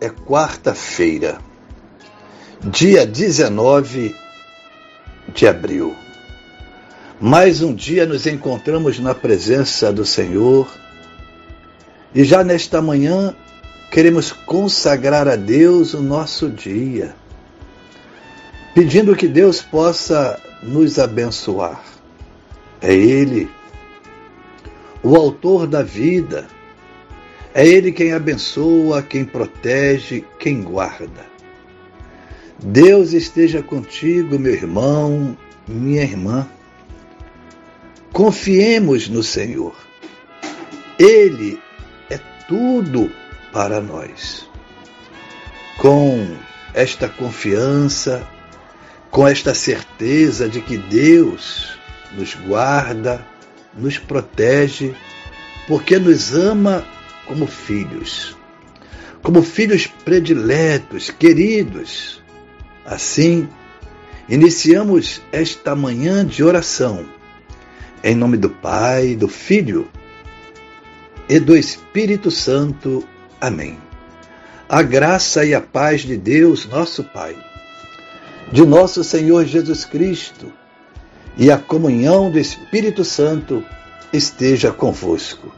é quarta-feira, dia 19 de abril. Mais um dia nos encontramos na presença do Senhor e já nesta manhã queremos consagrar a Deus o nosso dia, pedindo que Deus possa nos abençoar. É Ele, o Autor da vida, é Ele quem abençoa, quem protege, quem guarda. Deus esteja contigo, meu irmão, minha irmã. Confiemos no Senhor. Ele é tudo para nós. Com esta confiança, com esta certeza de que Deus nos guarda, nos protege, porque nos ama como filhos, como filhos prediletos, queridos. Assim, iniciamos esta manhã de oração, em nome do Pai, do Filho e do Espírito Santo. Amém. A graça e a paz de Deus, nosso Pai, de nosso Senhor Jesus Cristo e a comunhão do Espírito Santo esteja convosco.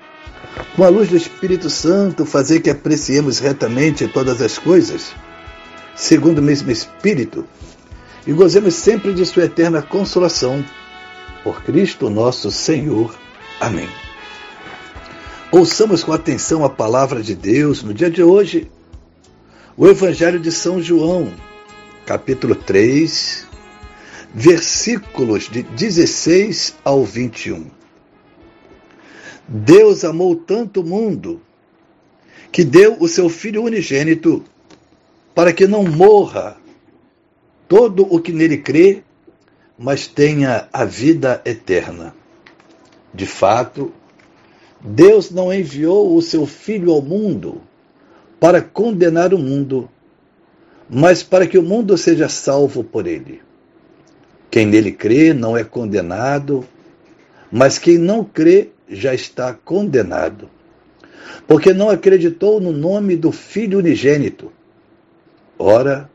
com a luz do Espírito Santo, fazer que apreciemos retamente todas as coisas, segundo o mesmo Espírito, e gozemos sempre de Sua eterna consolação. Por Cristo nosso Senhor. Amém. Ouçamos com atenção a palavra de Deus no dia de hoje, o Evangelho de São João, capítulo 3, versículos de 16 ao 21. Deus amou tanto o mundo que deu o seu Filho unigênito para que não morra todo o que nele crê, mas tenha a vida eterna. De fato, Deus não enviou o seu Filho ao mundo para condenar o mundo, mas para que o mundo seja salvo por ele. Quem nele crê não é condenado, mas quem não crê já está condenado, porque não acreditou no nome do Filho unigênito. Ora,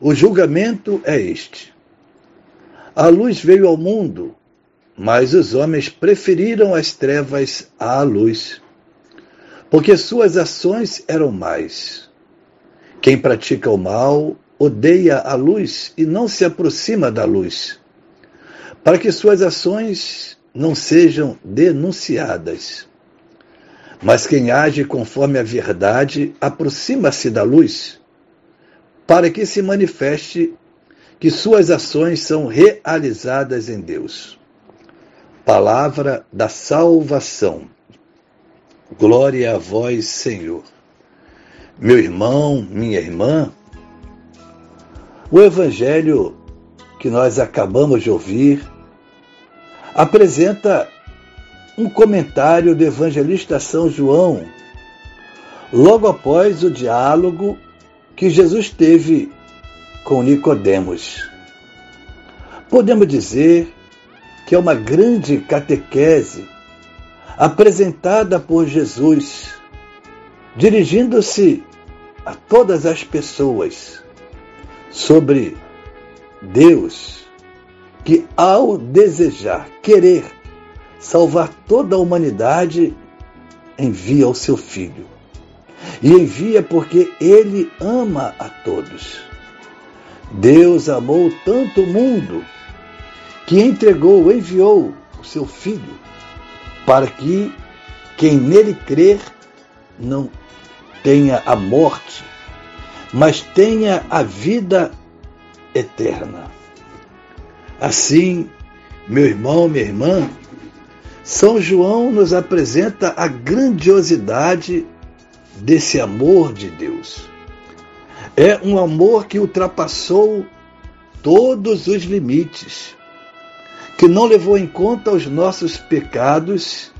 o julgamento é este. A luz veio ao mundo, mas os homens preferiram as trevas à luz, porque suas ações eram mais. Quem pratica o mal odeia a luz e não se aproxima da luz, para que suas ações não sejam denunciadas. Mas quem age conforme a verdade aproxima-se da luz, para que se manifeste que suas ações são realizadas em Deus. Palavra da salvação. Glória a vós, Senhor. Meu irmão, minha irmã, o evangelho que nós acabamos de ouvir apresenta um comentário do evangelista São João, logo após o diálogo que Jesus teve com Nicodemos. Podemos dizer que é uma grande catequese apresentada por Jesus, dirigindo-se a todas as pessoas sobre Deus que, ao desejar, querer salvar toda a humanidade, envia o seu Filho. e envia porque ele ama a todos. Deus amou tanto o mundo que entregou, enviou o seu Filho para que quem nele crer não tenha a morte, mas tenha a vida eterna. Assim, meu irmão, minha irmã, São João nos apresenta a grandiosidade desse amor de Deus. É um amor que ultrapassou todos os limites, que não levou em conta os nossos pecados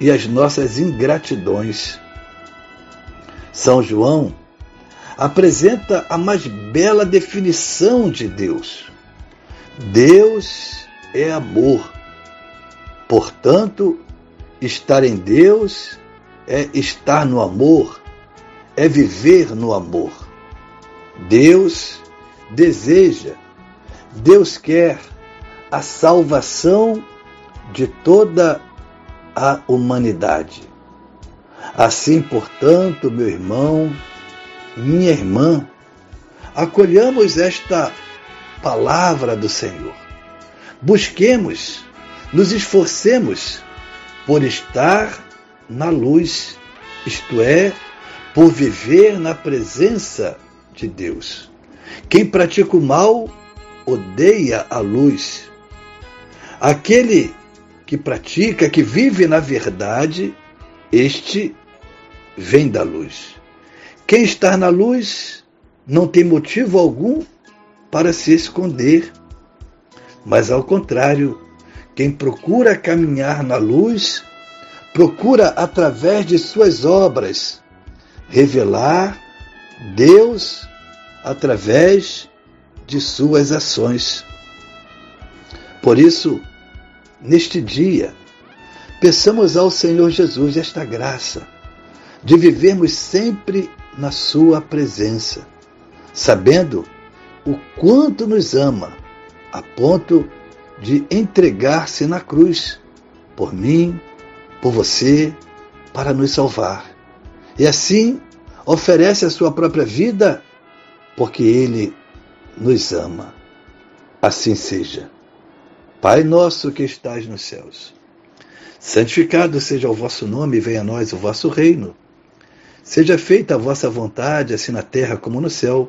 e as nossas ingratidões. São João apresenta a mais bela definição de Deus. Deus é amor. Portanto, estar em Deus é estar no amor, é viver no amor. Deus deseja, Deus quer a salvação de toda a humanidade. Assim, portanto, meu irmão, minha irmã, acolhamos esta palavra do Senhor. Busquemos, nos esforcemos por estar na luz, isto é, por viver na presença de Deus. Quem pratica o mal odeia a luz. Aquele que pratica, que vive na verdade, este vem da luz. Quem está na luz não tem motivo algum para se esconder, mas ao contrário, quem procura caminhar na luz, procura através de suas obras revelar Deus através de suas ações. Por isso, neste dia, peçamos ao Senhor Jesus esta graça de vivermos sempre na Sua presença, sabendo o quanto nos ama, a ponto de entregar-se na cruz por mim, por você, para nos salvar. E assim oferece a sua própria vida porque Ele nos ama. Assim seja. Pai nosso que estás nos céus, santificado seja o vosso nome, venha a nós o vosso reino. Seja feita a vossa vontade, assim na terra como no céu.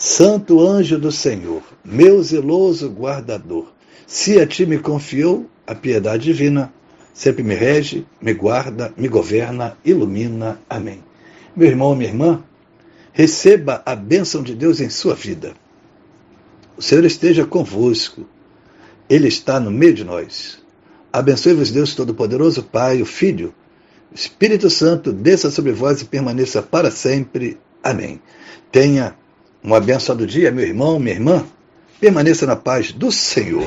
Santo anjo do Senhor, meu zeloso guardador, se a ti me confiou a piedade divina, sempre me rege, me guarda, me governa, ilumina. Amém. Meu irmão, minha irmã, receba a bênção de Deus em sua vida. O Senhor esteja convosco. Ele está no meio de nós. Abençoe-vos, Deus Todo-Poderoso, Pai, o Filho, o Espírito Santo, desça sobre vós e permaneça para sempre. Amém. Tenha um abençoado dia, meu irmão, minha irmã. Permaneça na paz do Senhor.